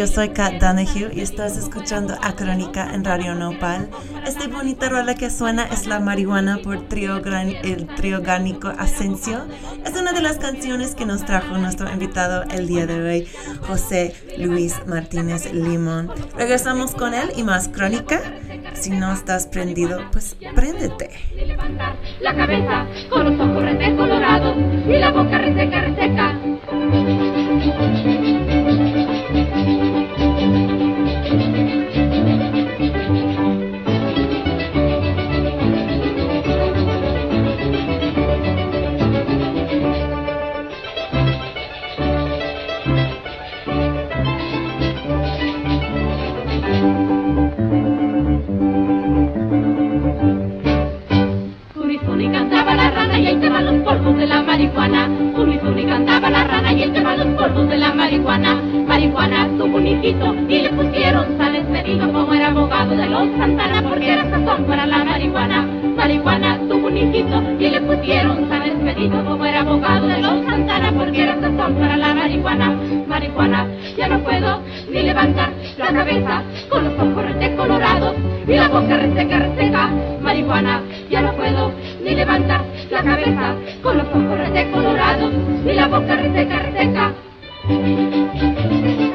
yo soy Kat Donahue y estás escuchando a Crónica en Radio Nopal. Este bonita rola que suena es La Marihuana por trio gran, el trío gánico Asensio. Es una de las canciones que nos trajo nuestro invitado el día de hoy, José Luis Martínez Limón. Regresamos con él y más Crónica. Si no estás prendido, pues préndete. la cabeza con los ojos colorados y la boca reseca, reseca. Marihuana. Marihuana tuvo un hijito y le pusieron San Expedito como era abogado de los Santana porque era sazón para la marihuana. Marihuana tuvo un hijito y le pusieron San Expedito como era abogado de los Santana porque era sazón para la marihuana. Marihuana, ya no puedo ni levantar la cabeza con los ojos rete colorados y la boca reseca, reseca. Marihuana, ya no puedo ni levantar la cabeza con los ojos rete colorados y la boca reseca, reseca. Thank you.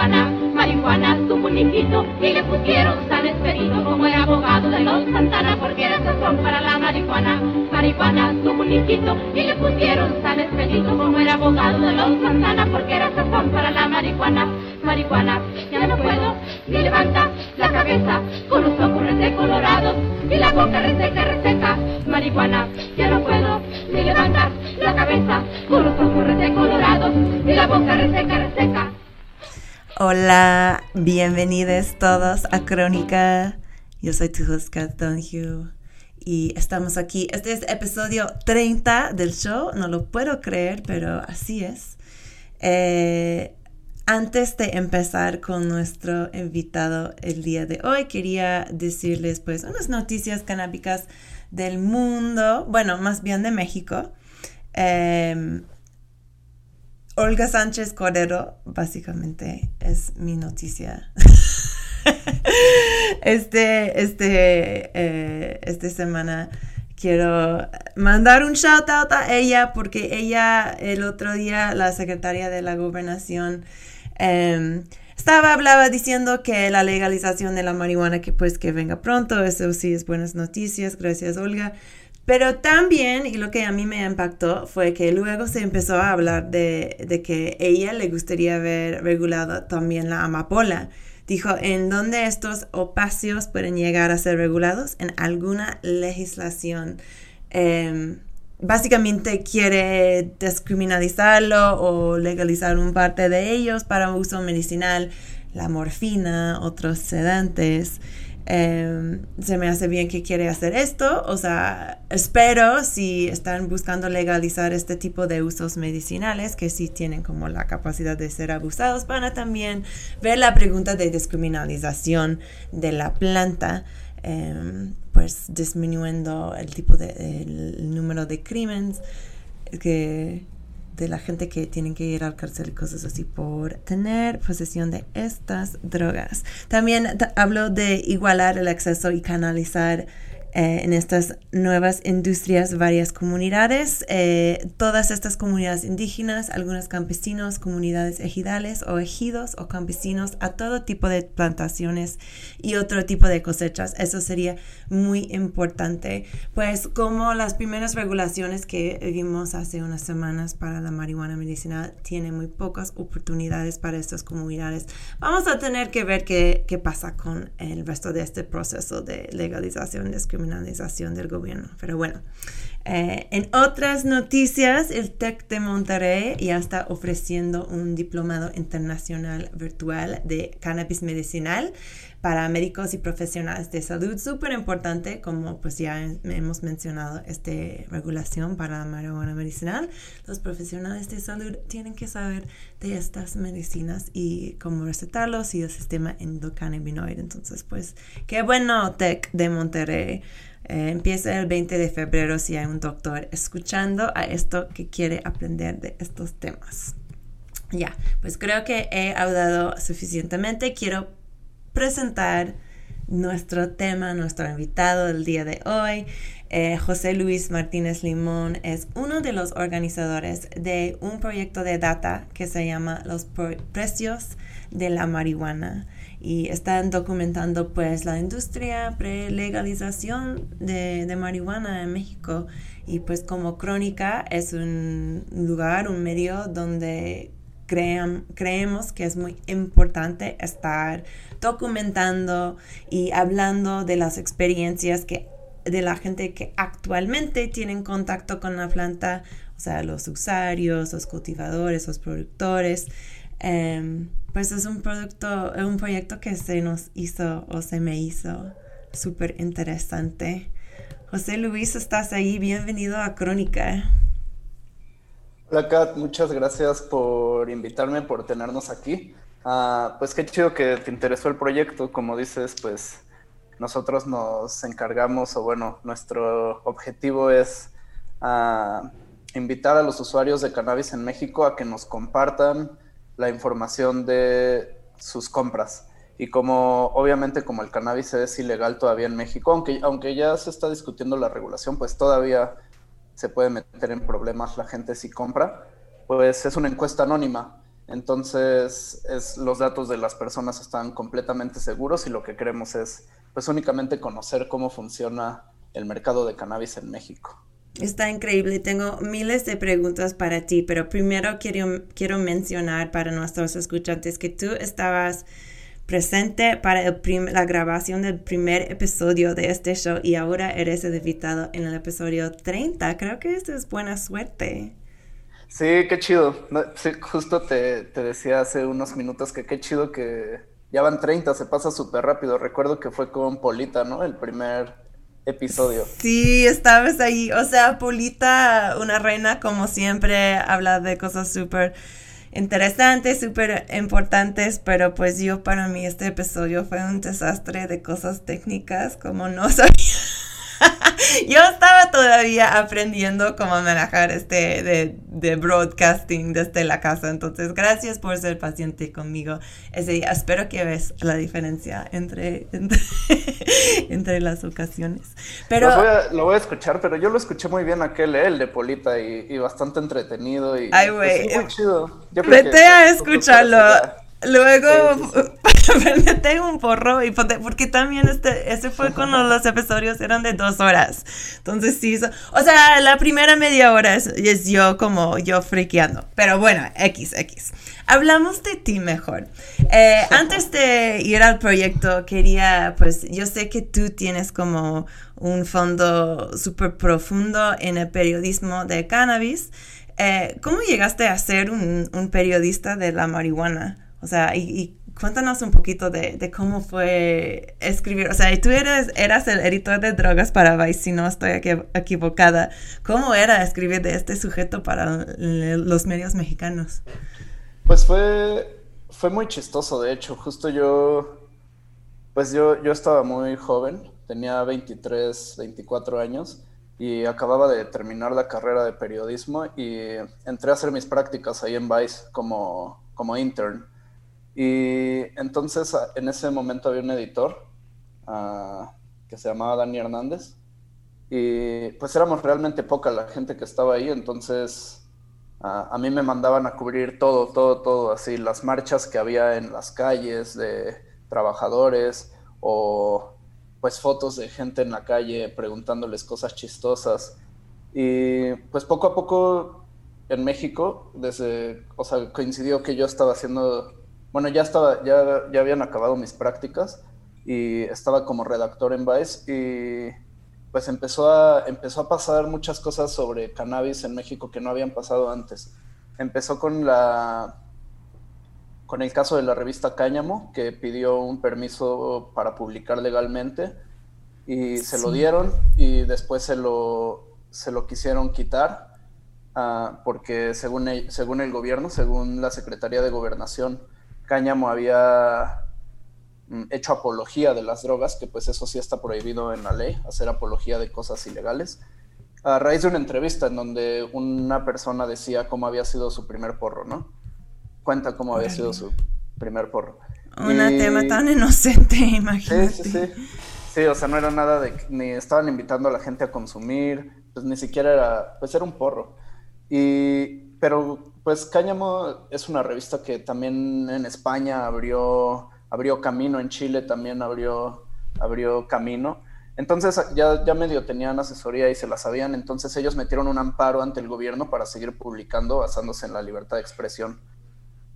Marihuana. Marihuana un hijito y le pusieron San Esperito como era abogado de los Santana porque era sazón para la marihuana. Marihuana un hijito y le pusieron San Esperito como era abogado de los Santana porque era sazón para la marihuana. Marihuana, ya no puedo ni levantar la cabeza con los ojos colorados y la boca reseca, reseca. Marihuana, ya no puedo ni levantar la cabeza con los ojos colorados y la boca reseca, reseca. Hola, bienvenidos todos a Crónica. Yo soy tu host, Kat. Y estamos aquí. Este es episodio 30 del show. No lo puedo creer, pero así es. Eh, antes de empezar con nuestro invitado el día de hoy, quería decirles pues unas noticias canábicas del mundo, bueno, más bien de México. Em, Olga Sánchez Cordero, básicamente, es mi noticia. este, este, eh, esta semana quiero mandar un shout out a ella porque ella el otro día, la secretaria de la gobernación, em, estaba, hablaba diciendo que la legalización de la marihuana, que pues que venga pronto, eso sí es buenas noticias, gracias Olga. Pero también, y lo que a mí me impactó, fue que luego se empezó a hablar de, de que ella le gustaría ver regulada también la amapola. Dijo, ¿en dónde estos opacios pueden llegar a ser regulados? En alguna legislación. Em, básicamente quiere descriminalizarlo o legalizar un parte de ellos para uso medicinal, la morfina, otros sedantes. Em, se me hace bien que quiere hacer esto, o sea, espero si están buscando legalizar este tipo de usos medicinales que sí tienen como la capacidad de ser abusados, van a también ver la pregunta de descriminalización de la planta em, pues disminuyendo el tipo de el número de crímenes que de la gente que tienen que ir al cárcel y cosas así por tener posesión de estas drogas. También ta- hablo de igualar el acceso y canalizar eh, en estas nuevas industrias varias comunidades, eh, todas estas comunidades indígenas, algunos campesinos, comunidades ejidales o ejidos o campesinos, a todo tipo de plantaciones y otro tipo de cosechas. Eso sería muy importante, pues como las primeras regulaciones que vimos hace unas semanas para la marihuana medicinal tienen muy pocas oportunidades para estas comunidades. Vamos a tener que ver qué, qué pasa con el resto de este proceso de legalización y discriminación criminalización del gobierno. Pero bueno, eh, en otras noticias, el TEC de Monterrey ya está ofreciendo un diplomado internacional virtual de cannabis medicinal para médicos y profesionales de salud. Súper importante, como pues ya hemos mencionado, esta regulación para la marihuana medicinal. Los profesionales de salud tienen que saber de estas medicinas y cómo recetarlos y el sistema endocannabinoide. Entonces, pues, qué bueno, TEC de Monterrey. Eh, empieza el 20 de febrero si hay un doctor escuchando a esto que quiere aprender de estos temas. Ya, pues creo que he hablado suficientemente. Quiero presentar nuestro tema, nuestro invitado del día de hoy. Eh, José Luis Martínez Limón es uno de los organizadores de un proyecto de data que se llama Los Precios de la Marihuana y están documentando pues la industria pre-legalización de, de, marihuana en México y pues como crónica es un lugar, un medio donde creemos que es muy importante estar documentando y hablando de las experiencias que de la gente que actualmente tienen contacto con la planta, o sea, los usuarios, los cultivadores, los productores. Em, pues es un producto, un proyecto que se nos hizo o se me hizo súper interesante. José Luis, estás ahí, bienvenido a Crónica. Hola Kat, muchas gracias por invitarme, por tenernos aquí. Ah, pues qué chido que te interesó el proyecto, como dices, pues nosotros nos encargamos, o bueno, nuestro objetivo es ah, invitar a los usuarios de cannabis en México a que nos compartan la información de sus compras. Y como obviamente como el cannabis es ilegal todavía en México, aunque, aunque ya se está discutiendo la regulación, pues todavía se puede meter en problemas la gente si compra, pues es una encuesta anónima. Entonces, es, los datos de las personas están completamente seguros y lo que queremos es, pues, únicamente conocer cómo funciona el mercado de cannabis en México. Está increíble. Tengo miles de preguntas para ti, pero primero quiero, quiero mencionar para nuestros escuchantes que tú estabas presente para la grabación del primer episodio de este show y ahora eres invitado en el episodio 30. Creo que esto es buena suerte. Sí, qué chido. justo te, te, decía hace unos minutos que qué chido que ya van 30, se pasa súper rápido. Recuerdo que fue con Polita, ¿no? El primer episodio. Sí, estabas ahí. O sea, Polita, una reina como siempre, habla de cosas súper interesantes, súper importantes, pero pues yo para mí este episodio fue un desastre de cosas técnicas, como no sabía. Yo estaba todavía aprendiendo cómo manejar este de, broadcasting desde la casa. Entonces, gracias por ser paciente conmigo ese día. Espero que ves la diferencia entre, entre, las ocasiones. Pero, lo voy, a, escuchar, pero yo lo escuché muy bien aquel, ¿eh? el de Polita, y, bastante entretenido. Y, Ay, güey. Vete a escucharlo. Luego, prendete un porro y porque también este, ese fue cuando los episodios eran de dos horas. Entonces sí, o sea, la primera media hora es, es, yo como yo friqueando. Pero bueno, X, X. Hablamos de ti mejor. Eh, antes de ir al proyecto, quería, pues yo sé que tú tienes como un fondo súper profundo en el periodismo de cannabis. Eh, ¿Cómo llegaste a ser un, un periodista de la marihuana? O sea, y, cuéntanos un poquito de, cómo fue escribir. O sea, tú eres, eras el editor de drogas para Vice, si no estoy equivocada. ¿Cómo era escribir de este sujeto para los medios mexicanos? Pues fue, fue muy chistoso, de hecho. Justo yo, pues yo, yo estaba muy joven, tenía 23, 24 años y acababa de terminar la carrera de periodismo y entré a hacer mis prácticas ahí en Vice como, como intern. Y entonces en ese momento había un editor ah, que se llamaba Dani Hernández. Y pues éramos realmente poca la gente que estaba ahí, entonces ah, a mí me mandaban a cubrir todo, todo, todo, así las marchas que había en las calles de trabajadores o pues fotos de gente en la calle preguntándoles cosas chistosas. Y pues poco a poco en México, desde, o sea, coincidió que yo estaba haciendo bueno, ya estaba, ya, ya habían acabado mis prácticas y estaba como redactor en Vice y pues empezó a, empezó a pasar muchas cosas sobre cannabis en México que no habían pasado antes. Empezó con la con el caso de la revista Cáñamo, que pidió un permiso para publicar legalmente y se lo dieron y después se lo, se lo quisieron quitar uh, porque según el, según el gobierno, según la Secretaría de Gobernación, Cáñamo había mm, hecho apología de las drogas, que pues eso sí está prohibido en la ley, hacer apología de cosas ilegales, a raíz de una entrevista en donde una persona decía cómo había sido su primer porro, ¿no? Cuenta cómo había sido su primer porro. Un tema tan inocente, imagínate. Sí, sí, sí. Sí, o sea, no era nada de, ni estaban invitando a la gente a consumir, pues ni siquiera era, pues era un porro. Y, pero pues Cáñamo es una revista que también en España abrió, abrió camino, en Chile también abrió, abrió camino. Entonces ya, ya medio tenían asesoría y se la sabían, entonces ellos metieron un amparo ante el gobierno para seguir publicando basándose en la libertad de expresión.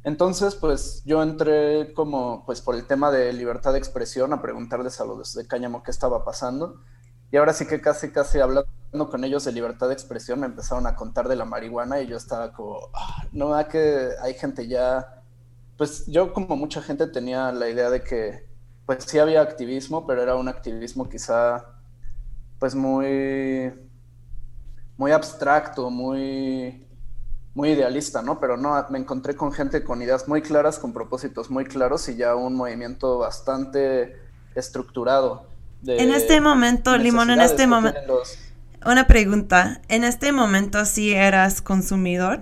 Entonces, pues yo entré como, pues por el tema de libertad de expresión a preguntarles a los de Cáñamo qué estaba pasando. Y ahora sí que casi, casi hablando con ellos de libertad de expresión me empezaron a contar de la marihuana y yo estaba como, ah, no, a que hay gente ya, pues yo como mucha gente tenía la idea de que, pues sí había activismo, pero era un activismo quizá, pues muy, muy abstracto, muy muy idealista, ¿no? Pero no, me encontré con gente con ideas muy claras, con propósitos muy claros y ya un movimiento bastante estructurado. En este momento, Limón, en este momento... Una pregunta, ¿en este momento sí eras consumidor?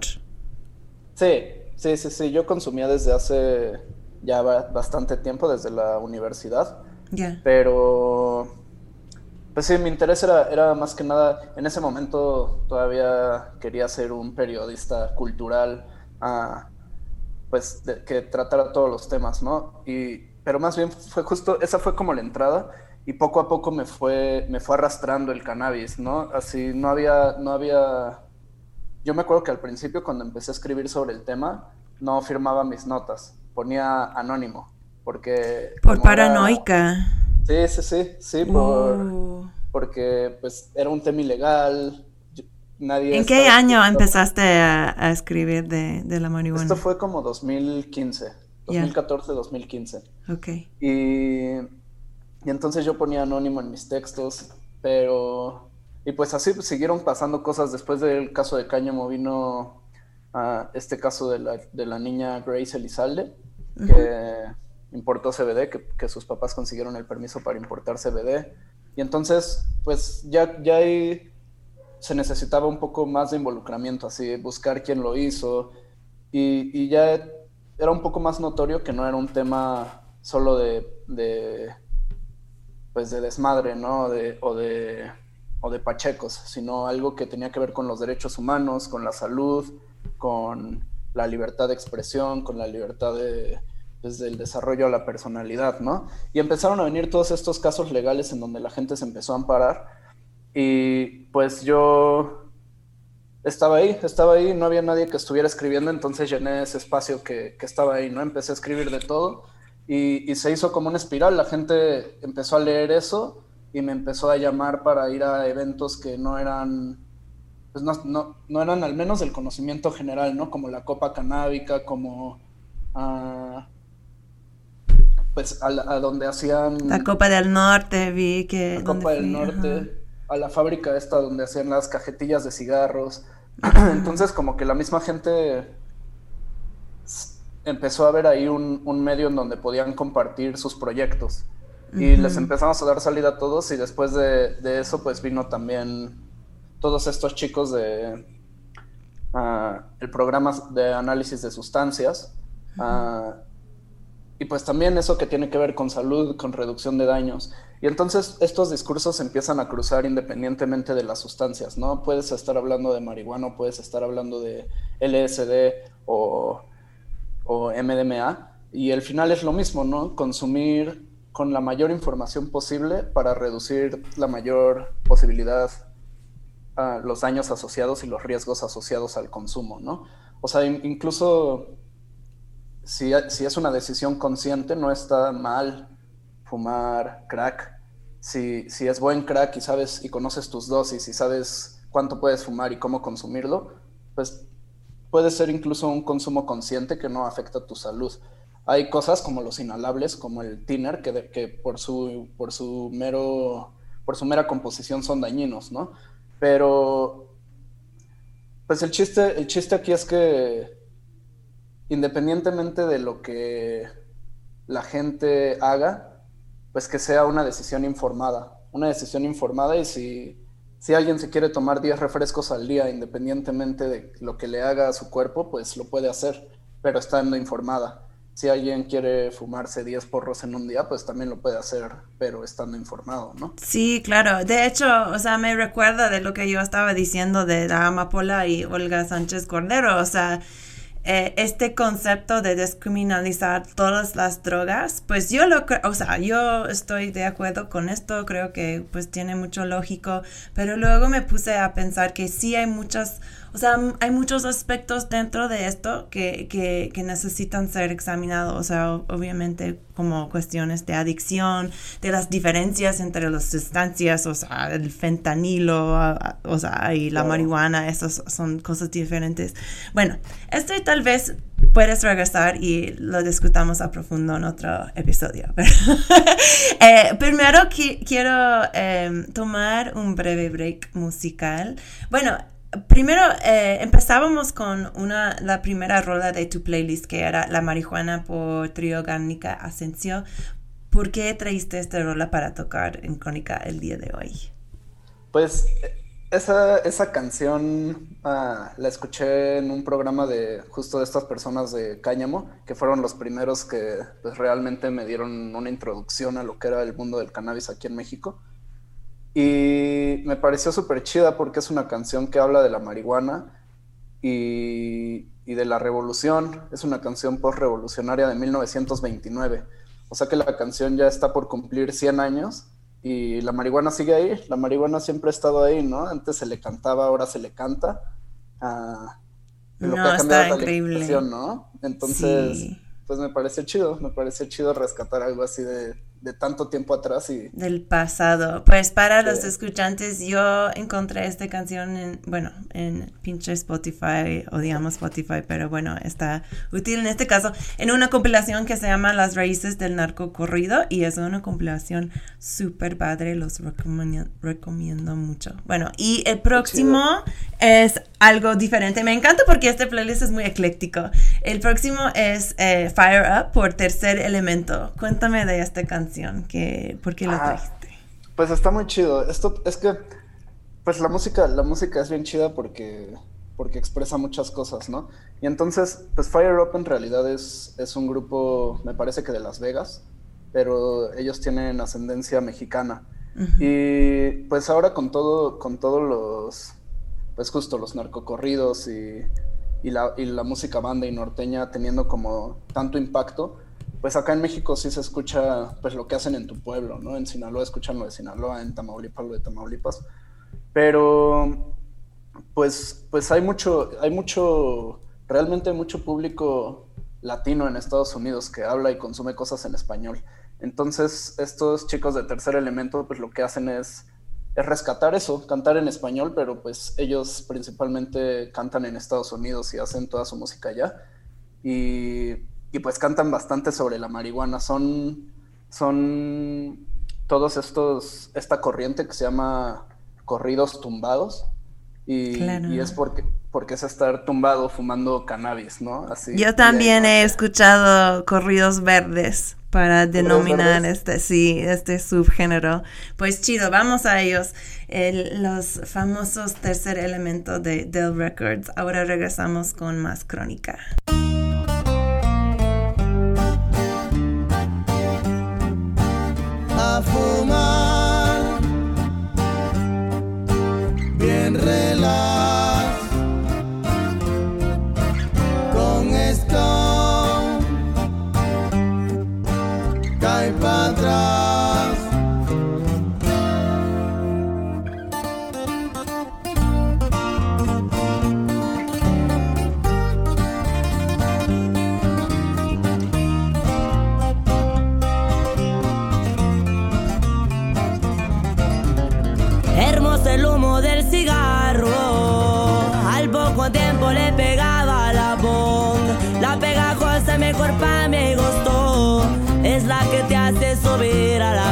Sí, sí, sí, sí, yo consumía desde hace ya bastante tiempo, desde la universidad. Ya. Pero pues sí, mi interés era, era más que nada, en ese momento todavía quería ser un periodista cultural, uh, pues que tratara todos los temas, ¿no? Y, pero más bien fue justo, esa fue como la entrada y poco a poco me fue, me fue arrastrando el cannabis, ¿no? Así no había, no había, yo me acuerdo que al principio cuando empecé a escribir sobre el tema, no firmaba mis notas, ponía anónimo, porque... Por paranoica. Sí, sí, sí, sí, por, uh. porque pues era un tema ilegal. Nadie ¿En qué año empezaste a, escribir de, de, la marihuana? Esto fue como 2015, 2014, 2015. Ok. Y, y entonces yo ponía anónimo en mis textos, pero... Y pues así siguieron pasando cosas. Después del caso de Cáñamo vino a este caso de la, de la niña Grace Elizalde, que importó CBD, que, sus papás consiguieron el permiso para importar CBD. Y entonces, pues ya, ya ahí se necesitaba un poco más de involucramiento, así, buscar quién lo hizo. Y, ya era un poco más notorio que no era un tema solo de, de pues de desmadre, ¿no? De, o, de, o de pachecos, sino algo que tenía que ver con los derechos humanos, con la salud, con la libertad de expresión, con la libertad de, desde el desarrollo a la personalidad, ¿no? Y empezaron a venir todos estos casos legales en donde la gente se empezó a amparar y pues yo estaba ahí, estaba ahí, no había nadie que estuviera escribiendo, entonces llené ese espacio que, estaba ahí, ¿no? Empecé a escribir de todo y, se hizo como una espiral, la gente empezó a leer eso y me empezó a llamar para ir a eventos que no eran, pues no, no, eran al menos del conocimiento general, ¿no? Como la Copa Canábica, como... Uh, pues a, donde hacían... La Copa del Norte, vi que... La Copa del Norte, a la fábrica esta donde hacían las cajetillas de cigarros. Entonces como que la misma gente empezó a ver ahí un, medio en donde podían compartir sus proyectos. Y les empezamos a dar salida a todos y después de, eso pues vino también todos estos chicos de ah, el programa de análisis de sustancias. Y pues también eso que tiene que ver con salud, con reducción de daños. Y entonces estos discursos empiezan a cruzar independientemente de las sustancias, ¿no? Puedes estar hablando de marihuana, puedes estar hablando de LSD o, o MDMA. Y el final es lo mismo, ¿no? Consumir con la mayor información posible para reducir la mayor posibilidad a los daños asociados y los riesgos asociados al consumo, ¿no? O sea, incluso si, es una decisión consciente, no está mal fumar crack si, si es buen crack y sabes y conoces tus dosis y sabes cuánto puedes fumar y cómo consumirlo, pues puede ser incluso un consumo consciente que no afecta tu salud. Hay cosas como los inhalables, como el thinner, que, que por, su, por, su mero, por su mera composición son dañinos, ¿no? Pero, pues el chiste, el chiste aquí es que independientemente de lo que la gente haga, pues que sea una decisión informada, una decisión informada y si si alguien se quiere tomar 10 refrescos al día, independientemente de lo que le haga a su cuerpo, pues lo puede hacer, pero estando informada. Si alguien quiere fumarse 10 porros en un día, pues también lo puede hacer, pero estando informado, ¿no? Sí, claro. De hecho, o sea, me recuerda de lo que yo estaba diciendo de la Amapola y Olga Sánchez Cordero. O sea, eh, este concepto de descriminalizar todas las drogas, pues yo lo creo, o sea, yo estoy de acuerdo con esto, creo que pues tiene mucho lógico, pero luego me puse a pensar que sí hay muchas o sea, hay muchos aspectos dentro de esto que, que, que necesitan ser examinados. O sea, obviamente como cuestiones de adicción, de las diferencias entre las sustancias, o sea, el fentanilo, o sea, y la marihuana, esas son cosas diferentes. Bueno, este tal vez puedes regresar y lo discutamos a profundo en otro episodio. eh, primero quiero eh, tomar un breve break musical. Bueno, Primero, eh, empezábamos con una, la primera rola de tu playlist, que era La Marihuana por Trio Gárnica Asensio. ¿Por qué traíste esta rola para tocar en Crónica el día de hoy? Pues esa, esa canción ah, la escuché en un programa de justo de estas personas de Cáñamo, que fueron los primeros que pues, realmente me dieron una introducción a lo que era el mundo del cannabis aquí en México. Y me pareció súper chida porque es una canción que habla de la marihuana y, de la revolución. Es una canción post-revolucionaria de 1929. O sea que la canción ya está por cumplir 100 años y la marihuana sigue ahí. La marihuana siempre ha estado ahí, ¿no? Antes se le cantaba, ahora se le canta. Ah, lo no, que ha está increíble. ¿no? Entonces, pues me pareció chido, me pareció chido rescatar algo así de, de tanto tiempo atrás y... Del pasado. Pues para los escuchantes, yo encontré esta canción en, bueno, en pinche Spotify, odiamos Spotify, pero bueno, está útil en este caso, en una compilación que se llama Las Raíces del Narco Corrido y es una compilación súper padre, los recomiendo, recomiendo mucho. Bueno, y el próximo es algo diferente. Me encanta porque este playlist es muy ecléctico. El próximo es eh, Fire Up por Tercer Elemento. Cuéntame de esta canción ¿Por qué lo trajiste? Pues está muy chido. Esto es que, pues la música, la música es bien chida porque, porque expresa muchas cosas, ¿no? Y entonces, pues Fire Up en realidad es, es un grupo, me parece que de Las Vegas, pero ellos tienen ascendencia mexicana. Y pues ahora con todo, con todos los, pues justo los narcocorridos y, y, la, y la música banda y norteña teniendo como tanto impacto, pues acá en México sí se escucha pues lo que hacen en tu pueblo, ¿no? En Sinaloa escuchan lo de Sinaloa, en Tamaulipas lo de Tamaulipas. Pero pues, pues hay mucho, hay mucho, realmente mucho público latino en Estados Unidos que habla y consume cosas en español. Entonces, estos chicos de tercer elemento, pues lo que hacen es, es rescatar eso, cantar en español, pero pues ellos principalmente cantan en Estados Unidos y hacen toda su música allá. Y y pues cantan bastante sobre la marihuana. Son, son todos estos, esta corriente que se llama corridos tumbados. Y, y es porque, porque es estar tumbado fumando cannabis, ¿no? Así, Yo también he escuchado corridos verdes para denominar este, sí, este subgénero. Pues chido, vamos a ellos. los famosos tercer elemento de Dell Records. Ahora regresamos con más crónica. Te hace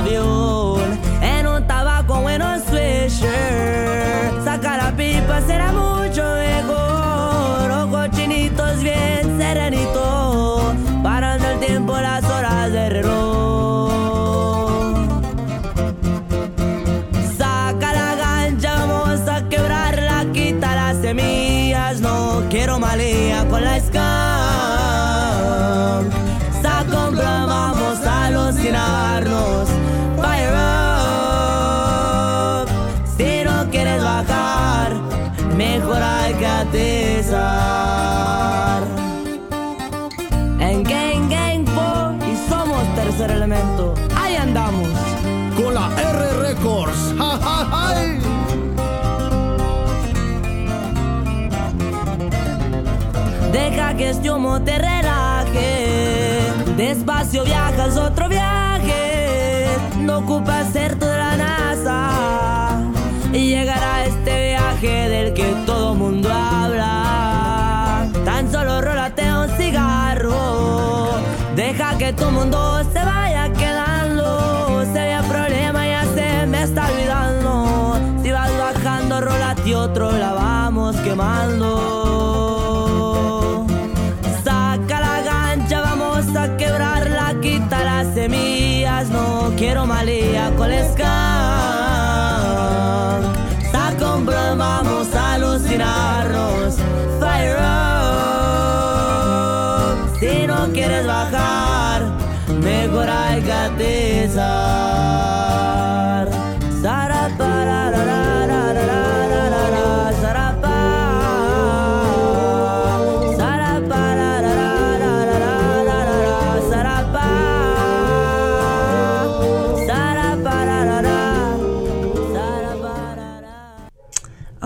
que tu mundo se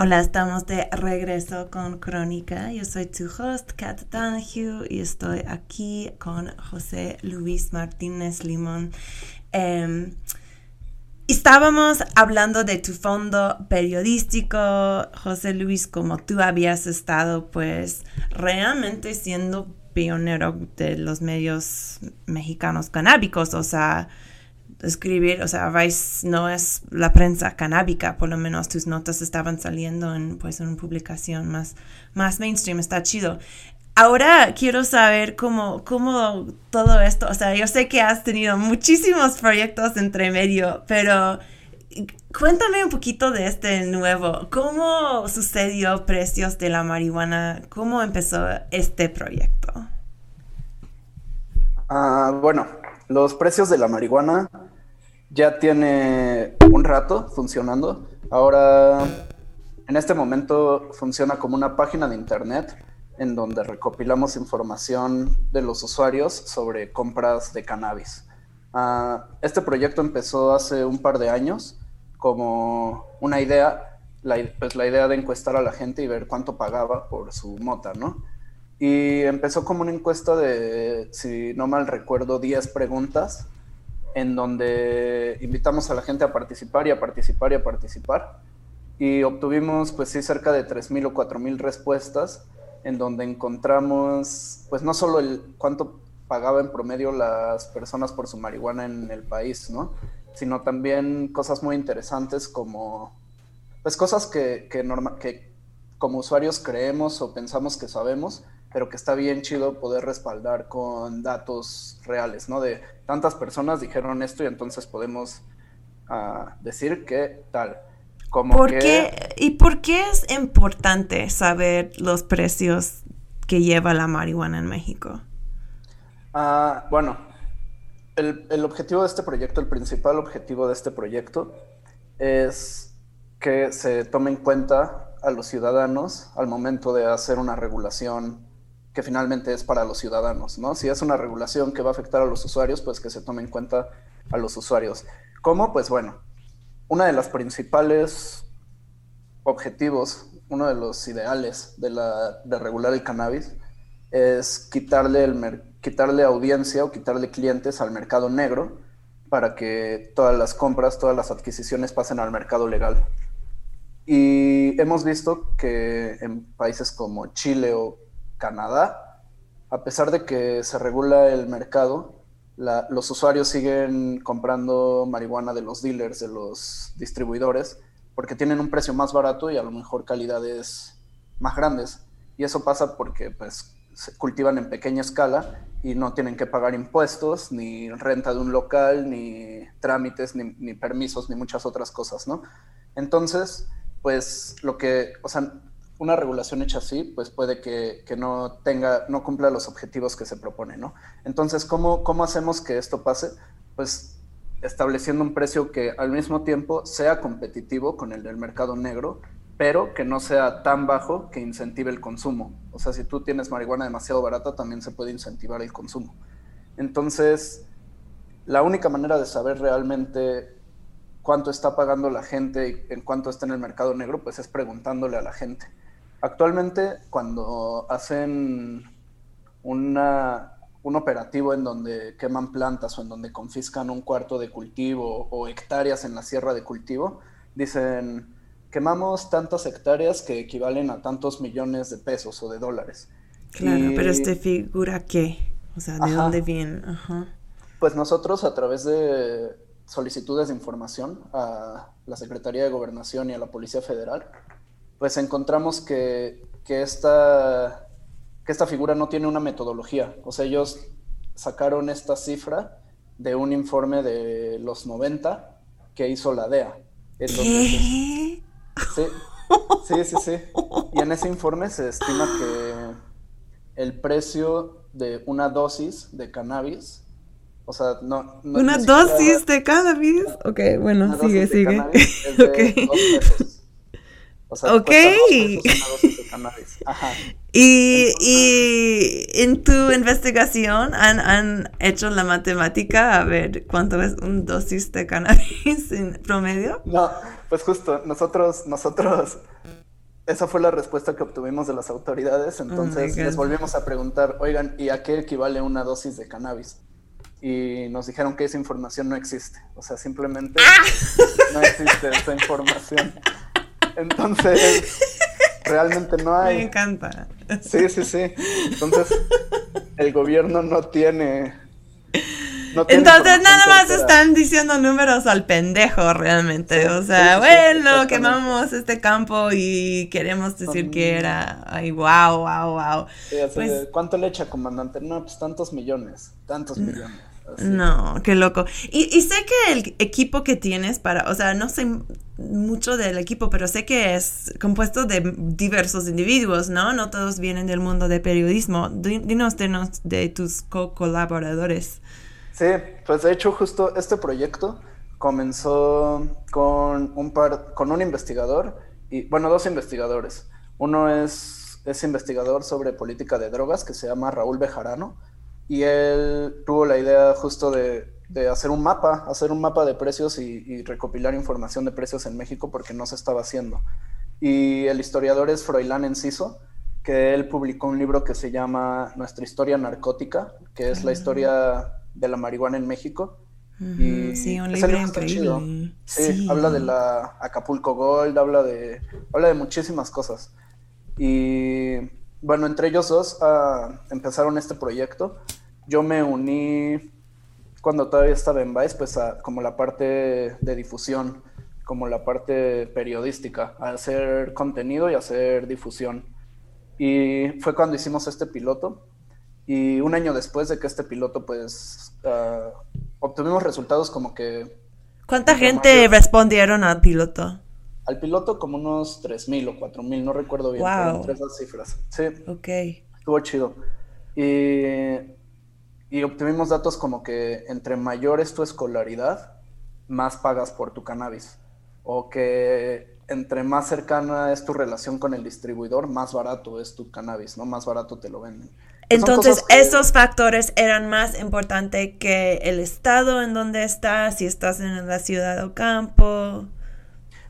Hola, estamos de regreso con Crónica. Yo soy tu host, Kat Donahue, y estoy aquí con José Luis Martínez Limón. Em, estábamos hablando de tu fondo periodístico, José Luis, como tú habías estado, pues, realmente siendo pionero de los medios mexicanos canábicos, o sea, escribir, o sea, Vice no es la prensa canábica, por lo menos tus notas estaban saliendo en, pues, en una publicación más, más mainstream, está chido. Ahora quiero saber cómo, cómo todo esto, o sea, yo sé que has tenido muchísimos proyectos entre medio, pero cuéntame un poquito de este nuevo, ¿cómo sucedió Precios de la Marihuana? ¿Cómo empezó este proyecto? Ah, bueno, los precios de la marihuana ya tiene un rato funcionando. Ahora, en este momento funciona como una página de internet en donde recopilamos información de los usuarios sobre compras de cannabis. Ah, este proyecto empezó hace un par de años como una idea, la, pues la idea de encuestar a la gente y ver cuánto pagaba por su mota, ¿no? Y empezó como una encuesta de, si no mal recuerdo, 10 preguntas, en donde invitamos a la gente a participar y a participar y a participar. Y obtuvimos, pues sí, cerca de 3.000 o 4.000 respuestas, en donde encontramos, pues no solo el cuánto pagaba en promedio las personas por su marihuana en el país, ¿no? Sino también cosas muy interesantes como, pues cosas que, que, norma, que como usuarios creemos o pensamos que sabemos, pero que está bien chido poder respaldar con datos reales, ¿no? De tantas personas dijeron esto y entonces podemos uh, decir que tal. Como ¿Por que... qué, ¿Y por qué es importante saber los precios que lleva la marihuana en México? Uh, bueno, el, el objetivo de este proyecto, el principal objetivo de este proyecto es que se tome en cuenta a los ciudadanos al momento de hacer una regulación que finalmente es para los ciudadanos, ¿no? Si es una regulación que va a afectar a los usuarios, pues que se tome en cuenta a los usuarios. ¿Cómo? Pues bueno, una de las principales objetivos, uno de los ideales de, la, de regular el cannabis es quitarle, el quitarle audiencia o quitarle clientes al mercado negro para que todas las compras, todas las adquisiciones pasen al mercado legal. Y hemos visto que en países como Chile o Canadá, a pesar de que se regula el mercado, los usuarios siguen comprando marihuana de los dealers, de los distribuidores, porque tienen un precio más barato y a lo mejor calidades más grandes. Y eso pasa porque pues, se cultivan en pequeña escala y no tienen que pagar impuestos, ni renta de un local, ni trámites, ni, ni permisos, ni muchas otras cosas, ¿no? Entonces, pues lo que, o sea, una regulación hecha así, pues puede que, no tenga, no cumpla los objetivos que se propone, ¿no? Entonces, ¿cómo, ¿cómo hacemos que esto pase? Pues estableciendo un precio que al mismo tiempo sea competitivo con el del mercado negro, pero que no sea tan bajo que incentive el consumo. O sea, si tú tienes marihuana demasiado barata, también se puede incentivar el consumo. Entonces, la única manera de saber realmente cuánto está pagando la gente y en cuánto está en el mercado negro, pues es preguntándole a la gente. Actualmente, cuando hacen una, un operativo en donde queman plantas o en donde confiscan un cuarto de cultivo o hectáreas en la sierra de cultivo, dicen, quemamos tantas hectáreas que equivalen a tantos millones de pesos o de dólares. Claro, pero este figura qué? O sea, ¿de dónde viene? Pues nosotros a través de solicitudes de información a la Secretaría de Gobernación y a la Policía Federal, pues encontramos que, esta, que esta figura no tiene una metodología. O sea, ellos sacaron esta cifra de un informe de los 90 que hizo la DEA. sí, sí, sí, sí. Y en ese informe se estima que el precio de una dosis de cannabis, o sea, no... ¿Una dosis de cannabis? Ok, bueno, sigue, sigue. Es de pesos ok. Y, en tu investigación han, han, hecho la matemática a ver cuánto es un dosis de cannabis en promedio. No, pues justo, nosotros, nosotros, esa fue la respuesta que obtuvimos de las autoridades, oh entonces les volvimos a preguntar, oigan, ¿y a qué equivale una dosis de cannabis? Y nos dijeron que esa información no existe, o sea, simplemente ¡Ah! no existe esa información. Entonces, realmente no hay. Me encanta. Sí, sí, sí. Entonces, el gobierno no tiene. Entonces nada más están diciendo números al pendejo realmente. o sea, bueno, quemamos este campo y queremos decir que era, ay, wow, wow, wow. Pues ¿Cuánto le echa, comandante? No, pues tantos millones, tantos millones. No, qué loco. Y, sé que el equipo que tienes para, o sea, no sé mucho del equipo, pero sé que es compuesto de diversos individuos, ¿no? No todos vienen del mundo de periodismo. Dinos de, de tus co-colaboradores. Sí, pues de hecho justo este proyecto comenzó con un par, con un investigador y, bueno, dos investigadores. Uno es, es investigador sobre política de drogas que se llama Raúl Bejarano y él tuvo la idea justo de, hacer un mapa, hacer un mapa de precios y, recopilar información de precios en México porque no se estaba haciendo. Y el historiador es Froilán Enciso, que él publicó un libro que se llama Nuestra historia narcótica, que es la ah. historia de la marihuana en México. y sí, un libro increíble. Sí, habla de la Acapulco Gold, habla de, habla de muchísimas cosas. Y bueno, entre ellos dos ah, empezaron este proyecto. Yo me uní cuando todavía estaba en Vice, pues a, como la parte de difusión, como la parte periodística, a hacer contenido y hacer difusión. Y fue cuando hicimos este piloto. Y un año después de que este piloto, pues, ah, obtuvimos resultados como que... ¿Cuánta gente respondieron al piloto? Al piloto como unos 3.000 o 4.000, no recuerdo bien, wow. entre esas cifras. Sí. Ok. Estuvo chido. Y, y obtuvimos datos como que entre mayor es tu escolaridad, más pagas por tu cannabis. O que entre más cercana es tu relación con el distribuidor, más barato es tu cannabis, ¿no? Más barato te lo venden. Entonces, esos factores eran más importantes que el estado en donde estás, si estás en la ciudad o campo.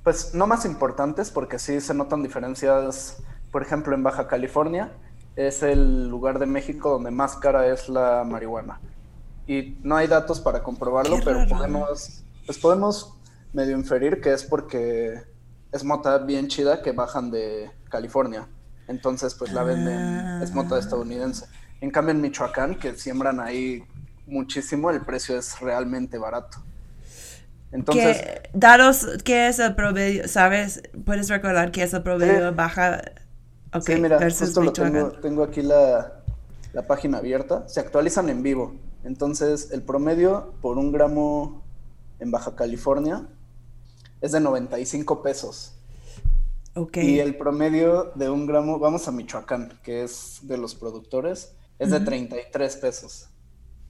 Pues no más importantes porque sí se notan diferencias, por ejemplo, en Baja California es el lugar de México donde más cara es la marihuana. Y no hay datos para comprobarlo, pero podemos, pues podemos medio inferir que es porque es mota bien chida que bajan de California. Entonces, pues la venden, es mota estadounidense. En cambio, en Michoacán, que siembran ahí muchísimo, el precio es realmente barato. Entonces, ¿Qué, daros, ¿qué es el promedio? ¿Sabes? ¿Puedes recordar qué es el promedio baja? Okay, sí, mira, justo lo tengo, tengo aquí la, la página abierta. Se actualizan en vivo. Entonces, el promedio por un gramo en Baja California es de 95 pesos. Okay. Y el promedio de un gramo, vamos a Michoacán, que es de los productores, es de 33 pesos.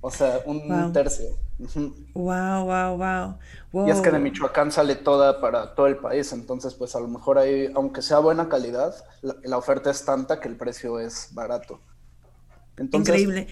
O sea, un tercio. Wow, wow, wow, Y es que de Michoacán sale toda para todo el país, entonces pues a lo mejor ahí, aunque sea buena calidad, la, oferta es tanta que el precio es barato. Increíble.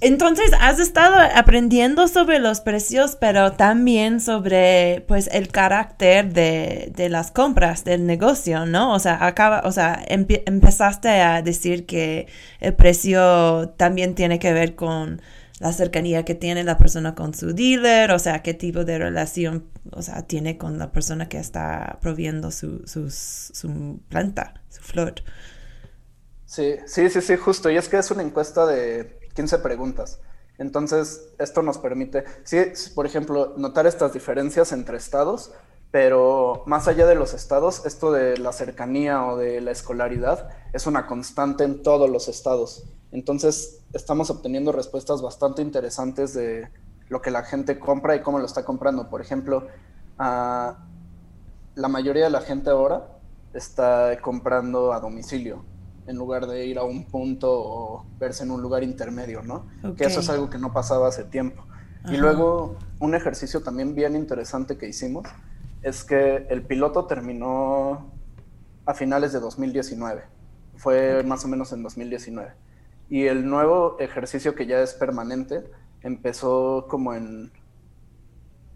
Entonces, has estado aprendiendo sobre los precios, pero también sobre, pues, el carácter de, de las compras del negocio, ¿no? O sea, acaba, o sea, empezaste a decir que el precio también tiene que ver con la cercanía que tiene la persona con su dealer, o sea, qué tipo de relación, o sea, tiene con la persona que está proviendo su, su planta, su flor. Sí, sí, sí, sí, justo. Y es que es una encuesta de 15 preguntas. Entonces, esto nos permite, sí, por ejemplo, notar estas diferencias entre estados, pero más allá de los estados, esto de la cercanía o de la escolaridad es una constante en todos los estados. Entonces, estamos obteniendo respuestas bastante interesantes de lo que la gente compra y cómo lo está comprando. Por ejemplo, la mayoría de la gente ahora está comprando a domicilio en lugar de ir a un punto o verse en un lugar intermedio, ¿no? Que eso es algo que no pasaba hace tiempo. Y luego un ejercicio también bien interesante que hicimos es que el piloto terminó a finales de 2019, fue más o menos en 2019. Y el nuevo ejercicio que ya es permanente empezó como en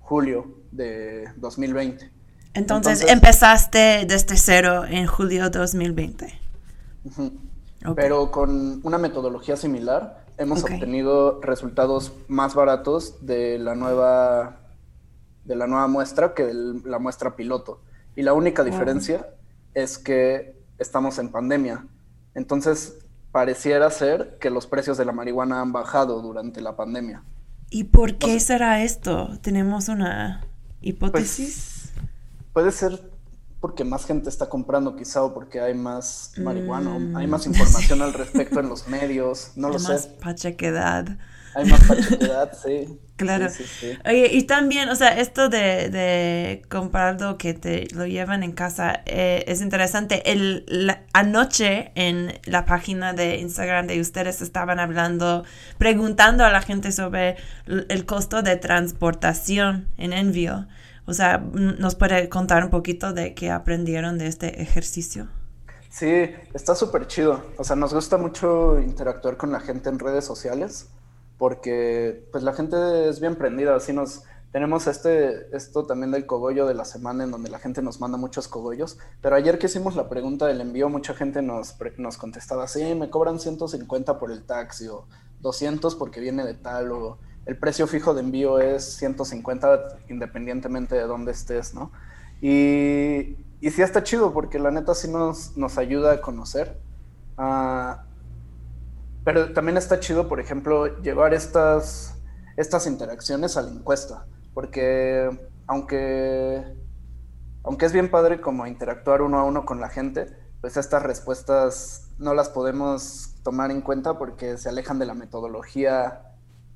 julio de 2020. Entonces, Entonces empezaste desde cero en julio 2020. Pero con una metodología similar hemos obtenido resultados más baratos de la nueva de la nueva muestra que de la muestra piloto. Y la única diferencia es que estamos en pandemia. Entonces, pareciera ser que los precios de la marihuana han bajado durante la pandemia. ¿Y por qué será esto? ¿Tenemos una hipótesis? Pues, puede ser porque más gente está comprando quizá o porque hay más marihuana, hay más mm. información al respecto en los medios, no lo sé. Hay más pachequedad. Sí. Claro. Oye, y también, o sea, esto de, de comprarlo que te lo llevan en casa eh, es interesante. El, anoche en la página de Instagram de ustedes estaban hablando, preguntando a la gente sobre el costo de transportación en envío. O sea, ¿nos puede contar un poquito de qué aprendieron de este ejercicio? Sí, está súper chido. O sea, nos gusta mucho interactuar con la gente en redes sociales porque pues la gente es bien prendida. Así nos tenemos este esto también del cogollo de la semana en donde la gente nos manda muchos cogollos. Pero ayer que hicimos la pregunta del envío, mucha gente nos, nos contestaba, sí, me cobran 150 por el taxi o 200 porque viene de tal o el precio fijo de envío es 150 independientemente de dónde estés, ¿no? Y, y sí está chido porque la neta sí nos, nos ayuda a conocer. Ah, pero también está chido, por ejemplo, llevar estas, estas interacciones a la encuesta, porque aunque, aunque es bien padre como interactuar uno a uno con la gente, pues estas respuestas no las podemos tomar en cuenta porque se alejan de la metodología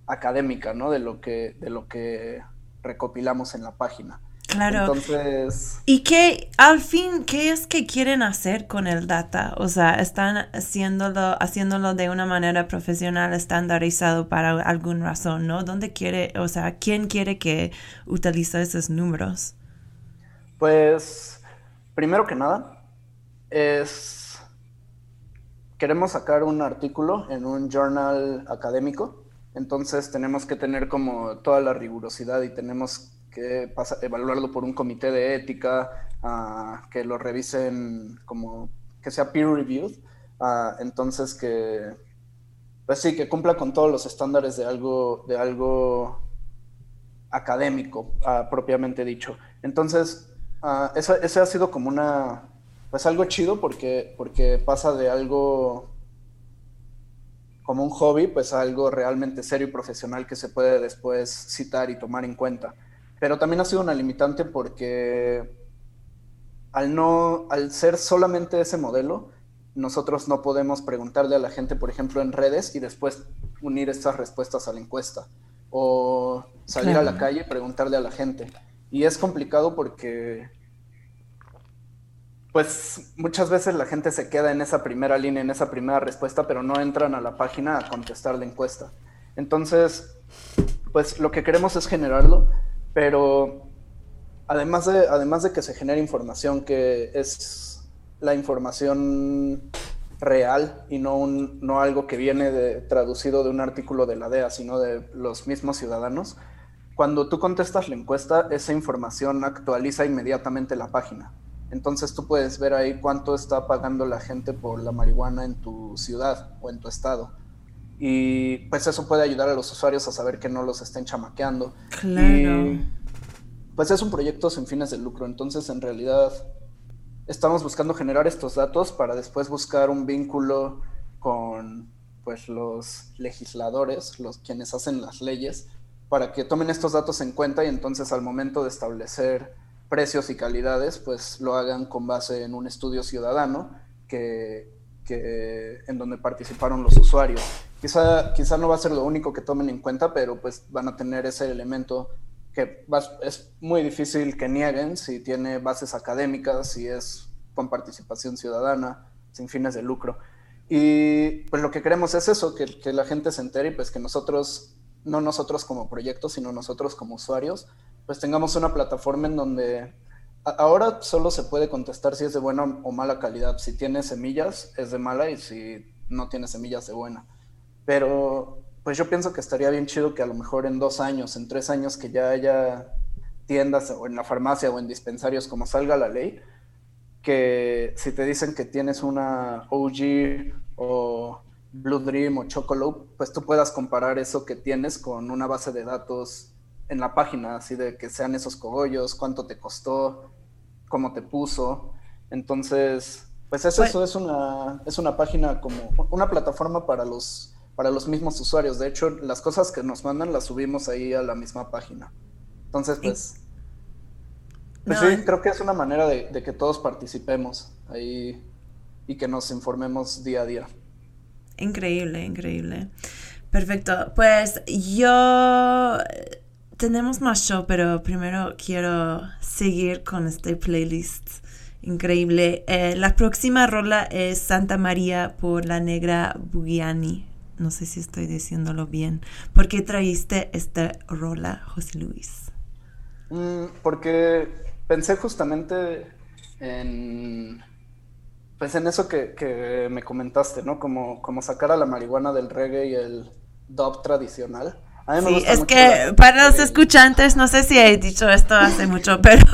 académica, ¿no? De lo que, de lo que recopilamos en la página. Claro. Entonces. ¿Y qué, al fin, qué es que quieren hacer con el data? O sea, están haciéndolo, haciéndolo de una manera profesional, estandarizado para alguna razón, ¿no? ¿Dónde quiere, o sea, quién quiere que utilice esos números? Pues, primero que nada, es. Queremos sacar un artículo en un journal académico entonces tenemos que tener como toda la rigurosidad y tenemos que evaluarlo por un comité de ética, ah, que lo revisen como que sea peer reviewed. Ah, entonces que, pues sí, que cumpla con todos los estándares de algo, de algo académico, ah, propiamente dicho. Entonces, eso, ese ha sido como una, pues algo chido porque, porque pasa de algo como un hobby, pues algo realmente serio y profesional que se puede después citar y tomar en cuenta. Pero también ha sido una limitante porque al no, al ser solamente ese modelo, nosotros no podemos preguntarle a la gente, por ejemplo, en redes y después unir estas respuestas a la encuesta. O salir a la calle y preguntarle a la gente. Y es complicado porque, pues, muchas veces la gente se queda en esa primera línea, en esa primera respuesta, pero no entran a la página a contestar la encuesta. Entonces, pues, lo que queremos es generarlo, pero además de, además de que se genere información que es la información real y no, un, no algo que viene de, traducido de un artículo de la DEA, sino de los mismos ciudadanos. Cuando tú contestas la encuesta, esa información actualiza inmediatamente la página. Entonces tú puedes ver ahí cuánto está pagando la gente por la marihuana en tu ciudad o en tu estado. Y pues eso puede ayudar a los usuarios a saber que no los estén chamaqueando. Claro. pues es un proyecto sin fines de lucro. Entonces en realidad estamos buscando generar estos datos para después buscar un vínculo con pues los legisladores, los quienes hacen las leyes, para que tomen estos datos en cuenta y entonces al momento de establecer precios y calidades, pues lo hagan con base en un estudio ciudadano que, que en donde participaron los usuarios. Quizá, quizá no va a ser lo único que tomen en cuenta, pero pues van a tener ese elemento que es muy difícil que nieguen si tiene bases académicas, si es con participación ciudadana, sin fines de lucro. Y pues lo que queremos es eso, que, que, la gente se entere y pues que nosotros, no nosotros como proyecto, sino nosotros como usuarios, pues tengamos una plataforma en donde ahora solo se puede contestar si es de buena o mala calidad. Si tiene semillas es de mala y si no tiene semillas de buena. Pero pues yo pienso que estaría bien chido que a lo mejor en dos años, en tres años que ya haya tiendas o en la farmacia o en dispensarios como salga la ley, que si te dicen que tienes una OG o Blue Dream o Chocolope, pues tú puedas comparar eso que tienes con una base de datos en la página, así de que sean esos cogollos, cuánto te costó, cómo te puso. Entonces, pues eso, eso es una, es una página como una plataforma para los para los mismos usuarios. De hecho, las cosas que nos mandan las subimos ahí a la misma página. Entonces, pues, pues sí, creo que es una manera de, que todos participemos ahí y que nos informemos día a día. Increíble, increíble. Perfecto. Pues yo tenemos más show, pero primero quiero seguir con este playlist increíble. Eh, la próxima rola es Santa María por la negra Bugiani. No sé si estoy diciéndolo bien. ¿Por qué traíste esta rola, José Luis? Mm, porque pensé justamente en pues en eso que, me comentaste, ¿no? Como, como sacar a la marihuana del reggae y el dub tradicional sí, es que para los escuchantes, no sé si he dicho esto hace mucho, pero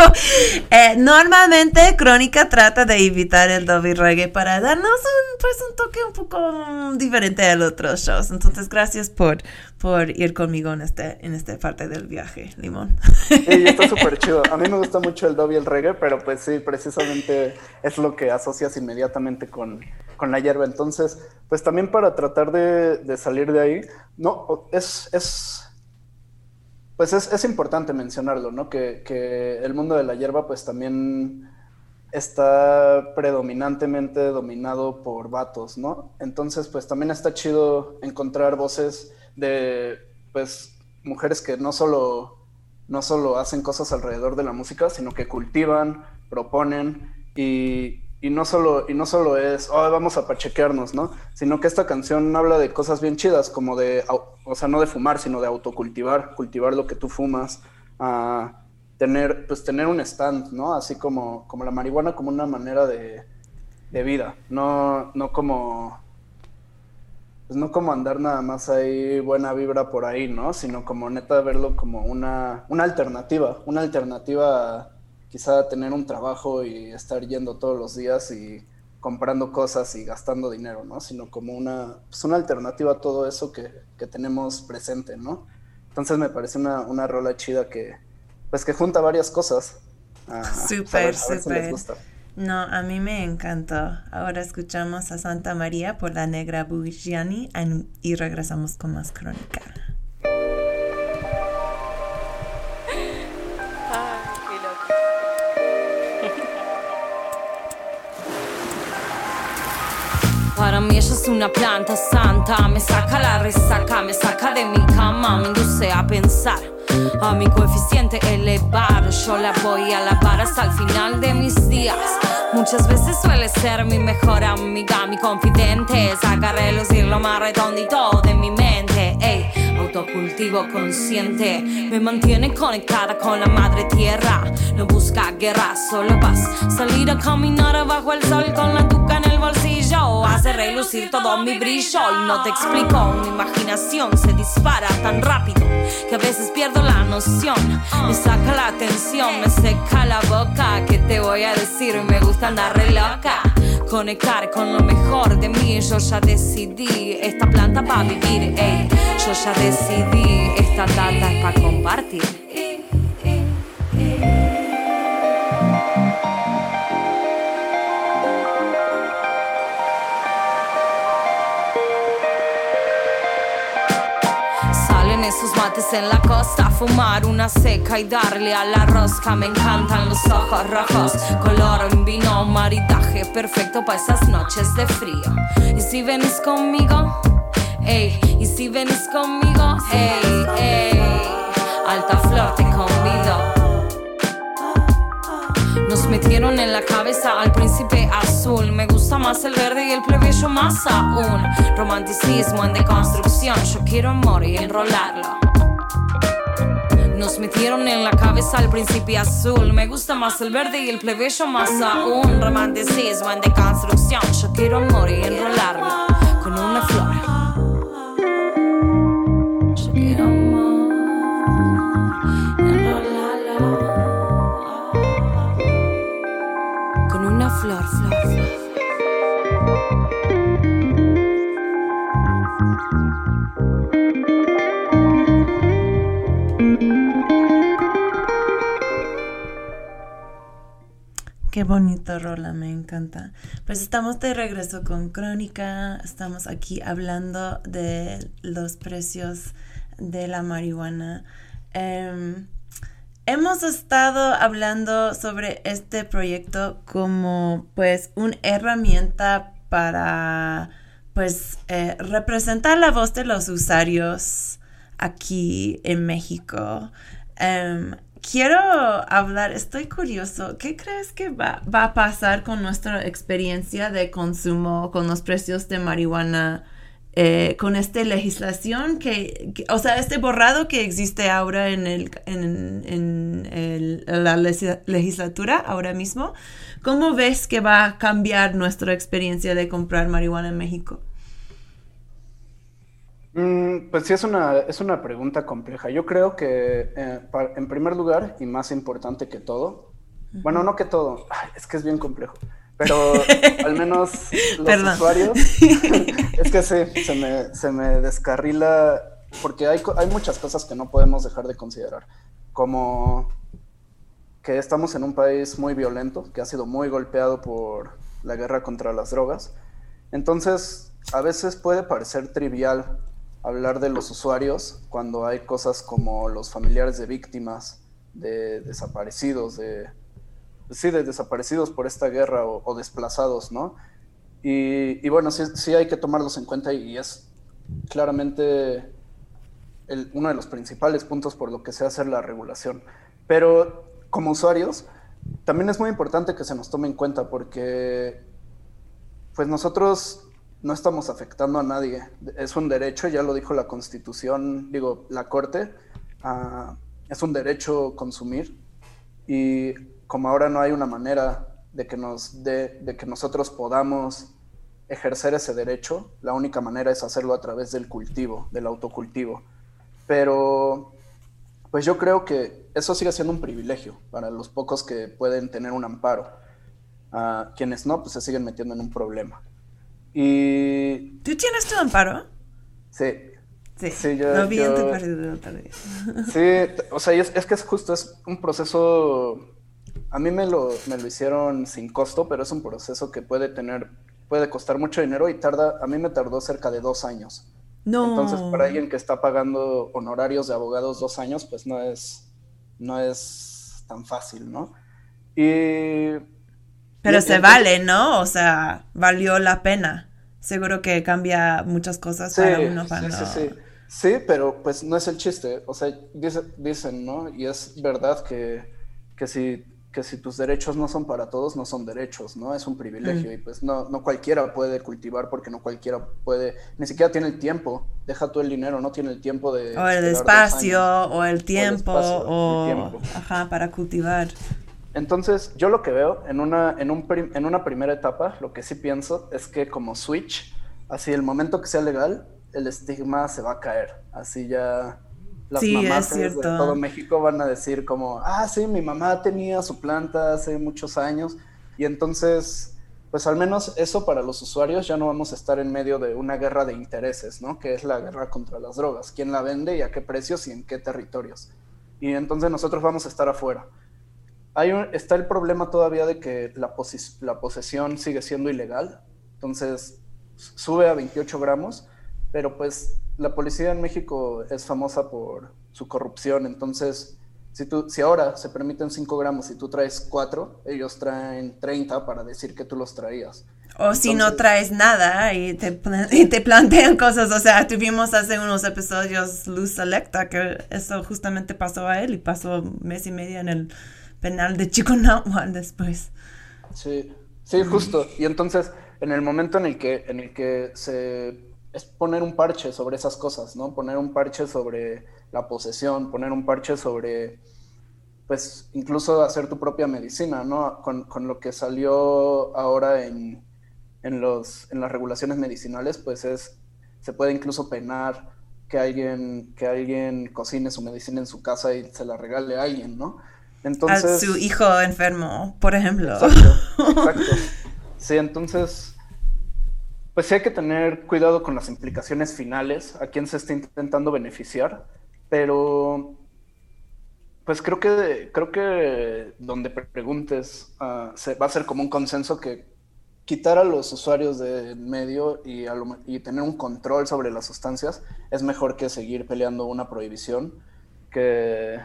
eh, normalmente Crónica trata de evitar el doble reggae para darnos un, pues, un toque un poco diferente a los otros shows. Entonces, gracias por, por ir conmigo en, este, en esta parte del viaje, Limón. Sí, está súper chido. A mí me gusta mucho el doble y el reggae, pero pues sí, precisamente es lo que asocias inmediatamente con, con la hierba. Entonces, pues también para tratar de, salir de ahí, no, es, es pues es, importante mencionarlo, ¿no? Que, que, el mundo de la hierba, pues también está predominantemente dominado por vatos, ¿no? Entonces, pues también está chido encontrar voces de, pues, mujeres que no solo, no solo hacen cosas alrededor de la música, sino que cultivan, proponen y, y no solo, y no solo es, oh, vamos a pachequearnos, ¿no? Sino que esta canción habla de cosas bien chidas, como de, o sea, no de fumar, sino de autocultivar, cultivar lo que tú fumas, a tener, pues tener un stand, ¿no? Así como, como la marihuana como una manera de, de vida, no, no como, pues no como andar nada más ahí buena vibra por ahí, ¿no? Sino como neta verlo como una, una alternativa, una alternativa quizá tener un trabajo y estar yendo todos los días y comprando cosas y gastando dinero, ¿no? Sino como una, pues una alternativa a todo eso que, que, tenemos presente, ¿no? Entonces me parece una, una rola chida que, pues que junta varias cosas. a Súper, a si súper. No, a mí me encantó. Ahora escuchamos a Santa María por la Negra Bugiani y regresamos con más crónica. Para mí ella es una planta santa, me saca la resaca, me saca de mi cama, me induce a pensar. A mi coeficiente elevar, yo la voy a lavar hasta el final de mis días. Muchas veces suele ser mi mejor amiga, mi confidente. Sacaré lucir lo más redondito de mi mente. Ey, autocultivo consciente me mantiene conectada con la madre tierra. No busca guerra, solo paz. Salir a caminar bajo el sol con la tuca en el bolsillo hace relucir todo mi brillo. Y no te explico, mi imaginación se dispara tan rápido que a veces pierdo la noción. Me saca la atención, me seca la boca. ¿Qué te voy a decir? Me gusta andar re loca. Conectar con lo mejor de mí, yo ya decidí esta planta para vivir, ey. Yo ya decidí esta data es para compartir. Salen esos mates en la costa, fumar una seca y darle a la rosca. Me encantan los ojos rojos, color en vino, maridaje perfecto para esas noches de frío. Y si venís conmigo, ey, y si venís conmigo, ey, ey, alta flor te convido. Nos metieron en la cabeza al príncipe azul. Me gusta más el verde y el plebeyo más aún. Romanticismo en deconstrucción. Yo quiero amor y enrolarlo. Nos metieron en la cabeza al príncipe azul. Me gusta más el verde y el plebeyo más aún. Romanticismo en deconstrucción. Yo quiero amor y enrolarlo con una flor. Qué bonito rola, me encanta. Pues estamos de regreso con Crónica. Estamos aquí hablando de los precios de la marihuana. Em, hemos estado hablando sobre este proyecto como pues una herramienta para pues eh, representar la voz de los usuarios aquí en México. Em, quiero hablar, estoy curioso, ¿qué crees que va, a pasar con nuestra experiencia de consumo, con los precios de marihuana, eh, con esta legislación que, o sea, este borrado que existe ahora en, el, en, en el- la lesi- legislatura ahora mismo? ¿Cómo ves que va a cambiar nuestra experiencia de comprar marihuana en México? Mm, pues sí, es una, es una pregunta compleja. Yo creo que, eh, en primer lugar, y más importante que todo, bueno, no que todo, ay, es que es bien complejo, pero al menos los Perdón. usuarios, es que sí, se me, se me descarrila, porque hay, hay muchas cosas que no podemos dejar de considerar, como que estamos en un país muy violento, que ha sido muy golpeado por la guerra contra las drogas. Entonces, a veces puede parecer trivial hablar de los usuarios cuando hay cosas como los familiares de víctimas, de desaparecidos, de sí, de desaparecidos por esta guerra o, o desplazados, ¿no? Y, y bueno, sí, sí hay que tomarlos en cuenta y es claramente el- uno de los principales puntos por lo que se hace la regulación. Pero como usuarios, también es muy importante que se nos tome en cuenta porque pues nosotros no estamos afectando a nadie. Es un derecho, ya lo dijo la Constitución, digo, la Corte, es un derecho consumir y como ahora no hay una manera de que, nos dé- de que nosotros podamos ejercer ese derecho, la única manera es hacerlo a través del cultivo, del autocultivo. Pero pues yo creo que eso sigue siendo un privilegio para los pocos que pueden tener un amparo. A quienes no, pues se siguen metiendo en un problema. Y ¿Tú tienes tu amparo? sí, Sí, Sí, yo- lo vi en tu yo- partido vez. Sí, o sea, es, es que es justo, es un proceso a mí me lo, me lo hicieron sin costo, pero es un proceso que puede tener, puede costar mucho dinero y tarda, a mí me tardó cerca de dos años. No. Entonces, para alguien que está pagando honorarios de abogados dos años, pues no es, no es tan fácil, ¿no? Y... Pero se vale, ¿no? O sea, valió la pena. Seguro que cambia muchas cosas Sí, para uno, para sí, sí, sí. Sí, pero pues no es el chiste. O sea, dice- dicen, ¿no? Y es verdad que, que, si, que si tus derechos no son para todos, no son derechos, ¿no? Es un Mm. privilegio. Y pues no, no cualquiera puede cultivar porque no cualquiera puede, ni siquiera tiene el tiempo. Deja tú el dinero, no tiene el tiempo de... O el espacio, o el tiempo, espacio, el o, tiempo. ajá, para cultivar. Entonces, yo lo que veo en una, en, un prim- en una primera etapa, lo que sí pienso es que como Switch, así el momento que sea legal, el estigma se va a caer. Así ya las Sí, mamás de todo México van a decir como, ah, sí, mi mamá tenía su planta hace muchos años. Y entonces, pues al menos eso para los usuarios ya no vamos a estar en medio de una guerra de intereses, ¿no? Que es la guerra contra las drogas. ¿Quién la vende y a qué precios y en qué territorios? Y entonces nosotros vamos a estar afuera. Hay un- está el problema todavía de que la, la posesión sigue siendo ilegal, entonces sube a 28 gramos, pero pues la policía en México es famosa por su corrupción, entonces si, tú, si ahora se permiten 5 gramos y tú traes 4, ellos traen 30 para decir que tú los traías. O si no Entonces- traes nada y te, y te plantean cosas, o sea, tuvimos hace unos episodios Luz Selecta, que eso justamente pasó a él y pasó mes y medio en el penal de Chiconahuan después. Sí, sí, justo. Y entonces, en el momento en el que, en el que se es poner un parche sobre esas cosas, ¿no? Poner un parche sobre la posesión, poner un parche sobre, pues, incluso hacer tu propia medicina, ¿no? Con, con lo que salió ahora en, en los, en las regulaciones medicinales, pues es, se puede incluso penar que alguien, que alguien cocine su medicina en su casa y se la regale a alguien, ¿no? A su hijo enfermo, por ejemplo. Exacto, exacto. Sí, entonces, pues sí hay que tener cuidado con las implicaciones finales, a quién se está intentando beneficiar, pero pues creo que creo que donde preguntes ah, se, va a ser como un consenso que quitar a los usuarios del medio y, a lo me- y tener un control sobre las sustancias es mejor que seguir peleando una prohibición que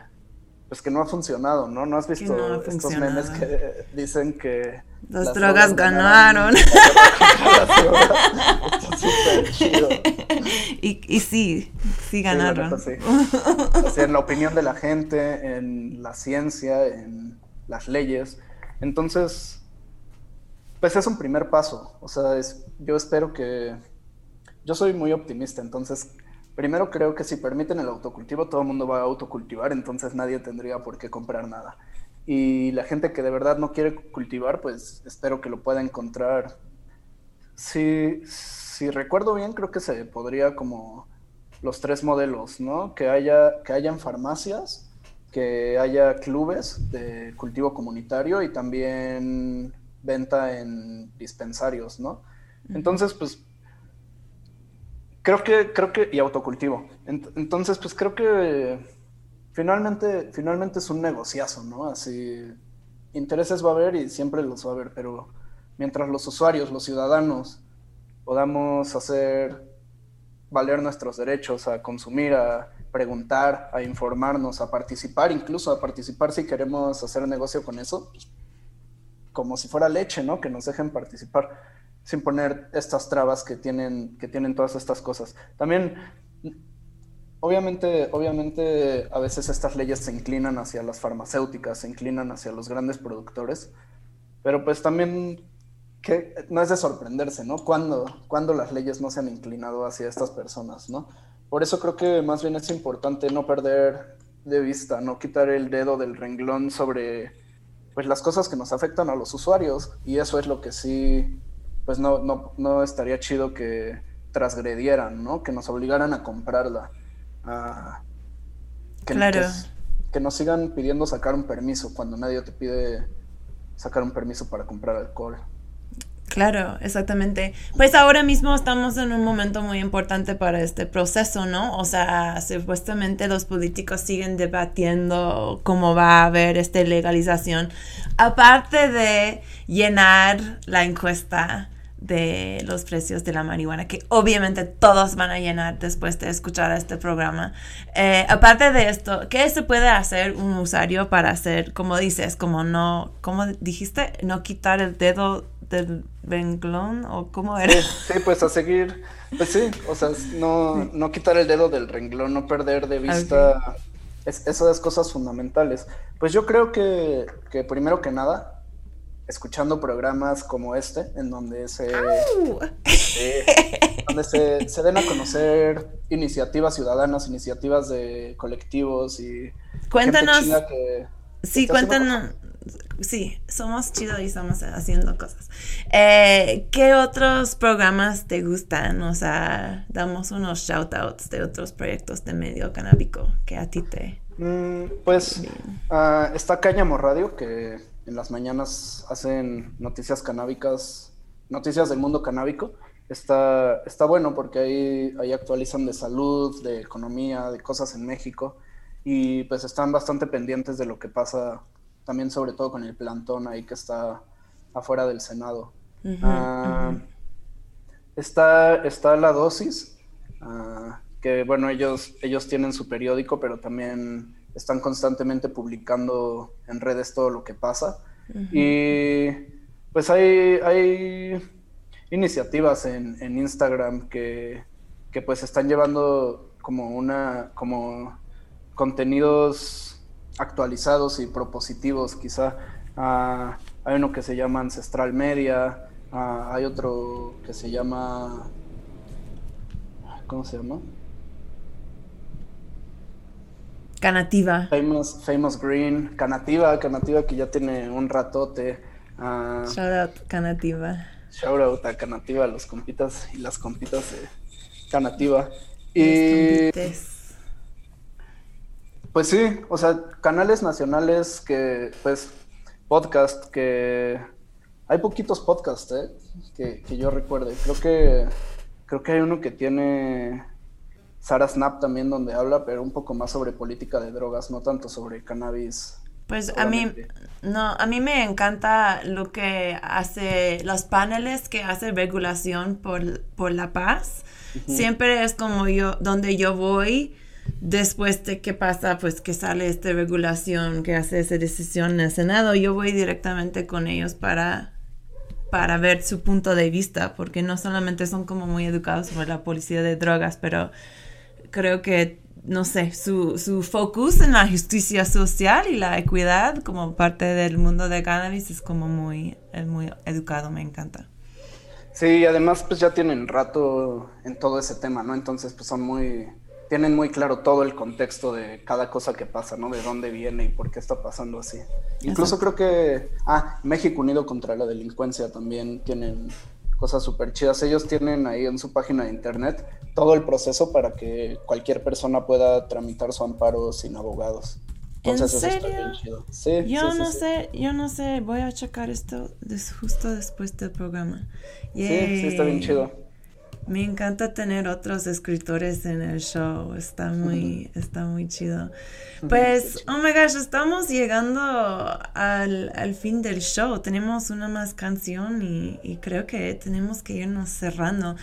pues que no ha funcionado, ¿no? ¿No has visto no estos memes que dicen que Las drogas ganaron. Súper chido. y, y sí, sí ganaron. neta, sí. O sea, en la opinión de la gente, en la ciencia, en las leyes. Entonces, pues es un primer paso. O sea, es- yo espero que... Yo soy muy optimista, entonces, primero creo que si permiten el autocultivo, todo el mundo va a autocultivar, entonces nadie tendría por qué comprar nada. Y la gente que de verdad no quiere cultivar, pues espero que lo pueda encontrar. Si, si recuerdo bien, creo que se podría como los tres modelos, ¿no? Que haya, que hayan farmacias, que haya clubes de cultivo comunitario y también venta en dispensarios, ¿no? Entonces, pues, creo que, creo que, y autocultivo. Ent- Entonces, pues creo que finalmente, finalmente es un negociazo, ¿no? Así, intereses va a haber y siempre los va a haber, pero mientras los usuarios, los ciudadanos, podamos hacer valer nuestros derechos a consumir, a preguntar, a informarnos, a participar, incluso a participar si queremos hacer negocio con eso, pues, como si fuera leche, ¿no? Que nos dejen participar sin poner estas trabas que tienen, que tienen todas estas cosas. También, obviamente, obviamente, a veces estas leyes se inclinan hacia las farmacéuticas, se inclinan hacia los grandes productores, pero pues también que no es de sorprenderse, ¿no? Cuando, cuando las leyes no se han inclinado hacia estas personas, ¿no? Por eso creo que más bien es importante no perder de vista, no quitar el dedo del renglón sobre pues las cosas que nos afectan a los usuarios y eso es lo que sí pues no, no, no estaría chido que transgredieran, ¿no? Que nos obligaran a comprarla. a- que, Claro. que nos sigan pidiendo sacar un permiso cuando nadie te pide sacar un permiso para comprar alcohol. Claro, exactamente. Pues ahora mismo estamos en un momento muy importante para este proceso, ¿no? O sea, supuestamente los políticos siguen debatiendo cómo va a haber esta legalización, aparte de llenar la encuesta de los precios de la marihuana, que obviamente todos van a llenar después de escuchar este programa. Eh, aparte de esto, ¿qué se puede hacer un usuario para hacer, como dices, como no, como dijiste, no quitar el dedo del renglón o cómo era? Sí, pues a seguir, pues sí, o sea, no, no quitar el dedo del renglón, no perder de vista es, esas cosas fundamentales. Pues yo creo que, que, primero que nada, escuchando programas como este, en donde se, donde se, se, den a conocer iniciativas ciudadanas, iniciativas de colectivos y... Cuéntanos. Que, sí, cuéntanos sí, somos chidos y estamos haciendo cosas. Eh, ¿Qué otros programas te gustan? O sea, damos unos shout outs de otros proyectos de medio canábico que a ti te... Mm, pues uh, está Cáñamo Radio, que en las mañanas hacen noticias canábicas, noticias del mundo canábico. Está, está bueno porque ahí, ahí actualizan de salud, de economía, de cosas en México y pues están bastante pendientes de lo que pasa también sobre todo con el plantón ahí que está afuera del Senado. Ah, está, está la dosis, ah, que bueno, ellos, ellos tienen su periódico, pero también están constantemente publicando en redes todo lo que pasa. Y pues hay, hay iniciativas en, en Instagram que, que, pues están llevando como una, como contenidos actualizados y propositivos, quizá. Ah, hay uno que se llama Ancestral Media, ah, hay otro que se llama... ¿Cómo se llama? Canativa. Famous, Famous Green, Canativa, Canativa que ya tiene un ratote. Uh, shout out Canativa. Shout out a Canativa, los compitas y las compitas de Canativa. Y... Pues sí, o sea, canales nacionales que, pues, podcast que... Hay poquitos podcasts, ¿eh? Que, que yo recuerde. Creo que, creo que hay uno que tiene Sara Snap también donde habla, pero un poco más sobre política de drogas, no tanto sobre cannabis. Pues a mí, no, a mí me encanta lo que hace, los paneles que hace regulación por, por la paz. Siempre es como yo, donde yo voy, después de que pasa, pues que sale esta regulación, que hace esa decisión en el Senado, yo voy directamente con ellos para, para ver su punto de vista, porque no solamente son como muy educados sobre la policía de drogas, pero creo que, no sé, su, su focus en la justicia social y la equidad como parte del mundo de cannabis es como muy, muy educado, me encanta. Sí, además pues ya tienen rato en todo ese tema, ¿no? Entonces pues son muy tienen muy claro todo el contexto de cada cosa que pasa, ¿no? De dónde viene y por qué está pasando así. Incluso creo que, ah, México Unido contra la Delincuencia también tienen cosas súper chidas. Ellos tienen ahí en su página de internet todo el proceso para que cualquier persona pueda tramitar su amparo sin abogados. Entonces, ¿En serio? Sí, yo no sé, yo no sé, voy a checar esto justo después del programa. Sí, sí, está bien chido. Me encanta tener otros escritores en el show, está muy, está muy chido. Pues, oh my gosh, estamos llegando al, al fin del show. Tenemos una más canción y, y, creo que tenemos que irnos cerrando.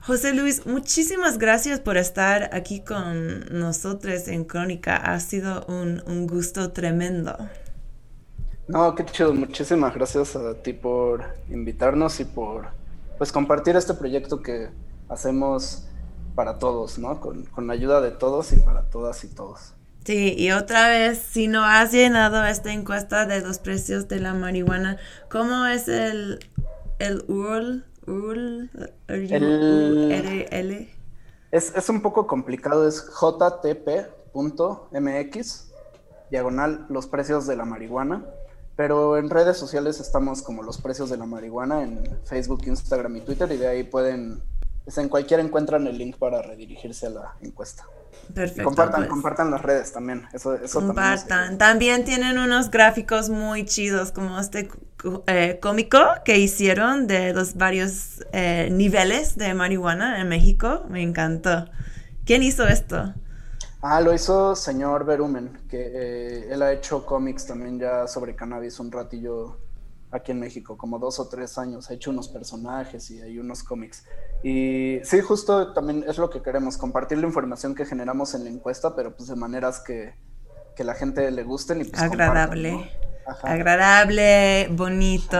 José Luis, muchísimas gracias por estar aquí con nosotros en Crónica. Ha sido un, un gusto tremendo. No, qué chido. Muchísimas gracias a ti por invitarnos y por pues compartir este proyecto que hacemos para todos, ¿no? Con, con, la ayuda de todos y para todas y todos. Sí, y otra vez, si no has llenado esta encuesta de los precios de la marihuana, ¿cómo es el, el URL? URL, el, Es, es un poco complicado, es jtp.mx, diagonal, los precios de la marihuana. Pero en redes sociales estamos como los precios de la marihuana en Facebook, Instagram y Twitter y de ahí pueden, pues en cualquiera encuentran el link para redirigirse a la encuesta. Perfecto. compartan, pues. compartan las redes también. Eso, eso también. Compartan. También tienen unos gráficos muy chidos como este cu- eh, cómico que hicieron de los varios eh, niveles de marihuana en México. Me encantó. ¿Quién hizo esto? Ah, lo hizo señor Berumen, que eh, él ha hecho cómics también ya sobre cannabis un ratillo aquí en México, como dos o tres años. Ha hecho unos personajes y hay unos cómics. Y sí, justo también es lo que queremos, compartir la información que generamos en la encuesta, pero pues de maneras que, que la gente le gusten y pues Agradable. Ajá. Agradable, bonito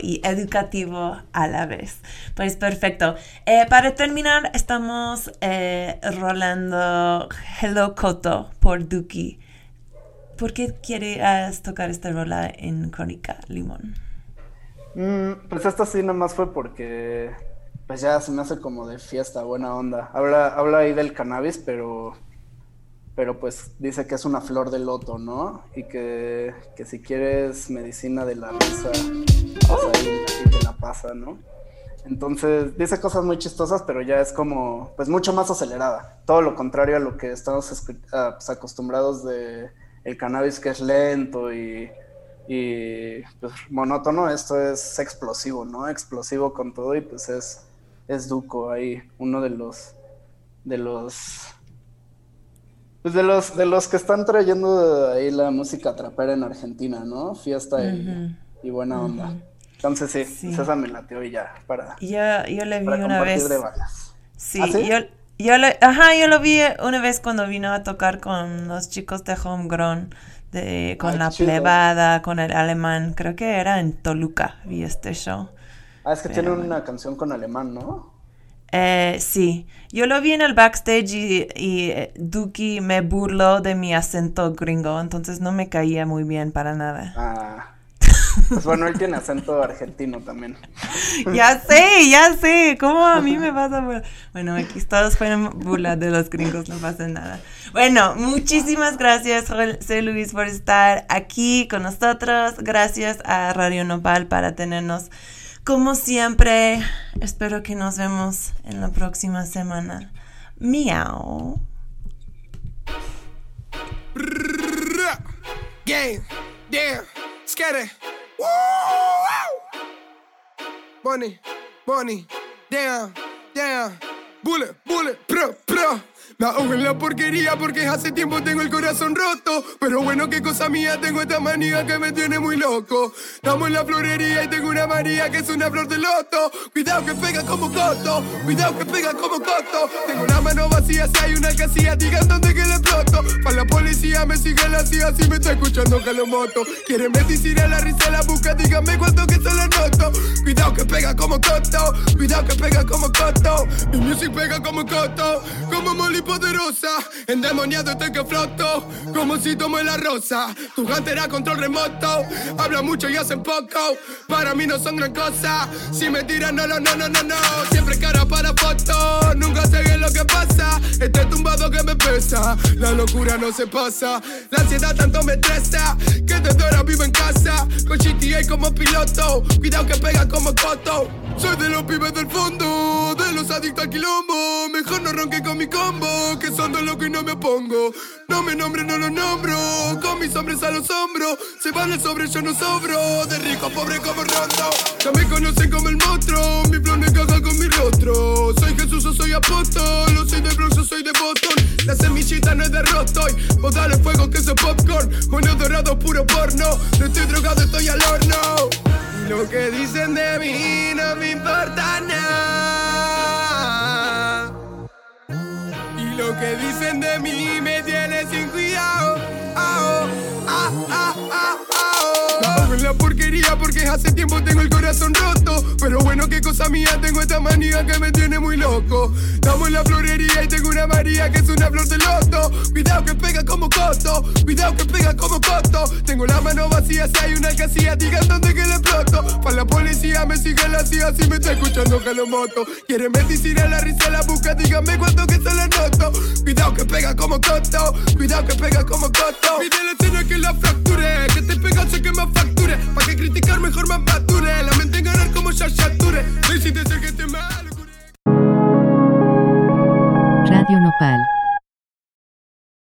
y educativo a la vez. Pues perfecto. Eh, para terminar, estamos eh, rolando Hello Koto por Duki. ¿Por qué quieres tocar esta rola en Crónica Limón? Mm, pues esta sí nomás fue porque pues ya se me hace como de fiesta, buena onda. Habla, habla ahí del cannabis, pero pero pues dice que es una flor de loto, ¿no? Y que, que si quieres medicina de la risa, pues ahí, ahí te la pasa, ¿no? Entonces dice cosas muy chistosas, pero ya es como, pues mucho más acelerada. Todo lo contrario a lo que estamos pues, acostumbrados de el cannabis que es lento y, y pues, monótono. Esto es explosivo, ¿no? Explosivo con todo y pues es, es Duco ahí, uno de los, de los pues de los, de los que están trayendo ahí la música trapera en Argentina, ¿no? Fiesta y, y buena onda. Entonces sí, Sí. pues esa me lateó y ya, para, Yo, yo le vi una vez. de balas. Sí, ¿Ah, sí? yo, yo lo, ajá, yo lo vi una vez cuando vino a tocar con los chicos de Homegrown, de, con Ay, la chido. plebada, con el alemán, creo que era en Toluca, vi este show. Ah, es que tiene Pero una canción con alemán, ¿no? Eh, sí, yo lo vi en el backstage y, y eh, Duki me burló de mi acento gringo, entonces no me caía muy bien para nada. Ah, pues bueno, él tiene acento argentino también. Ya sé, ya sé, ¿cómo a mí me pasa? Bueno, aquí todos fueron burlas de los gringos, no pasa nada. Bueno, muchísimas gracias, José Luis, por estar aquí con nosotros. Gracias a Radio Nopal para tenernos. Como siempre, espero que nos vemos en la próxima semana. Miau. Game, damn, scatter. Woo! Money, money, damn, damn. Bullet, bullet, pro, pro. Ahogo en la porquería porque hace tiempo tengo el corazón roto. Pero bueno, qué cosa mía, tengo esta manía que me tiene muy loco. Estamos en la florería y tengo una María que es una flor de loto. Cuidado que pega como coto, cuidado que pega como coto. Tengo la mano vacía, si hay una casilla, digan dónde que le exploto. Para la policía me sigue la CIA, si me está escuchando Jalomoto. Quieren medicina, la risa la busca, díganme cuánto que se la noto. Cuidado que pega como coto, cuidado que pega como coto. Mi music pega como coto, como Molly poderosa. Endemoniado estoy que floto, como si tomo la rosa. Tu era control remoto, habla mucho y hacen poco. Para mí no son gran cosa, si me tiran no, no, no, no, no, no. Siempre cara para foto, nunca sé es lo que pasa. Este tumbado que me pesa, la locura no se pasa. La ansiedad tanto me estresa, que desde ahora vivo en casa. Con GTA como piloto, cuidado que pega como coto. go! Soy de los pibes del fondo, de los adictos al quilombo. Mejor no ronque con mi combo, que son dos locos y no me opongo. No me nombre, no lo nombro, con mis hombres a los hombros. Se van el sobre, yo no sobro. De rico, pobre como rondo. Ya me conocen como el monstruo, mi flow no encaja con mi rostro. Soy Jesús, yo soy apóstol, yo soy de Bronx, yo soy de Boston. La semillita no es de Rostoy, vos dale fuego que soy popcorn. Mono dorado, puro porno. No estoy drogado, estoy al horno. Lo que dicen de mí no importa nada. Y lo que dicen de mí me tiene sin cuidado. Ah, ah, la porquería porque hace tiempo tengo el corazón roto. Pero bueno, qué cosa mía, tengo esta manía que me tiene muy loco. Estamos en la florería y tengo una María que es una flor de loto. Cuidado que pega como coto, cuidado que pega como coto. Tengo la mano vacía, si hay una casilla, digan dónde que le exploto. Para la policía me sigue la CIA, si me está escuchando Jalomoto. Quieren medicina, la risa la busca, díganme cuánto que se la noto. Cuidado que pega como coto, cuidado que pega como coto. Que fracture, que te pega sé que me facture. Pa' que criticar mejor me mature, la mente en ganar como Shashature. Decide ser que te mal. Radio Nopal.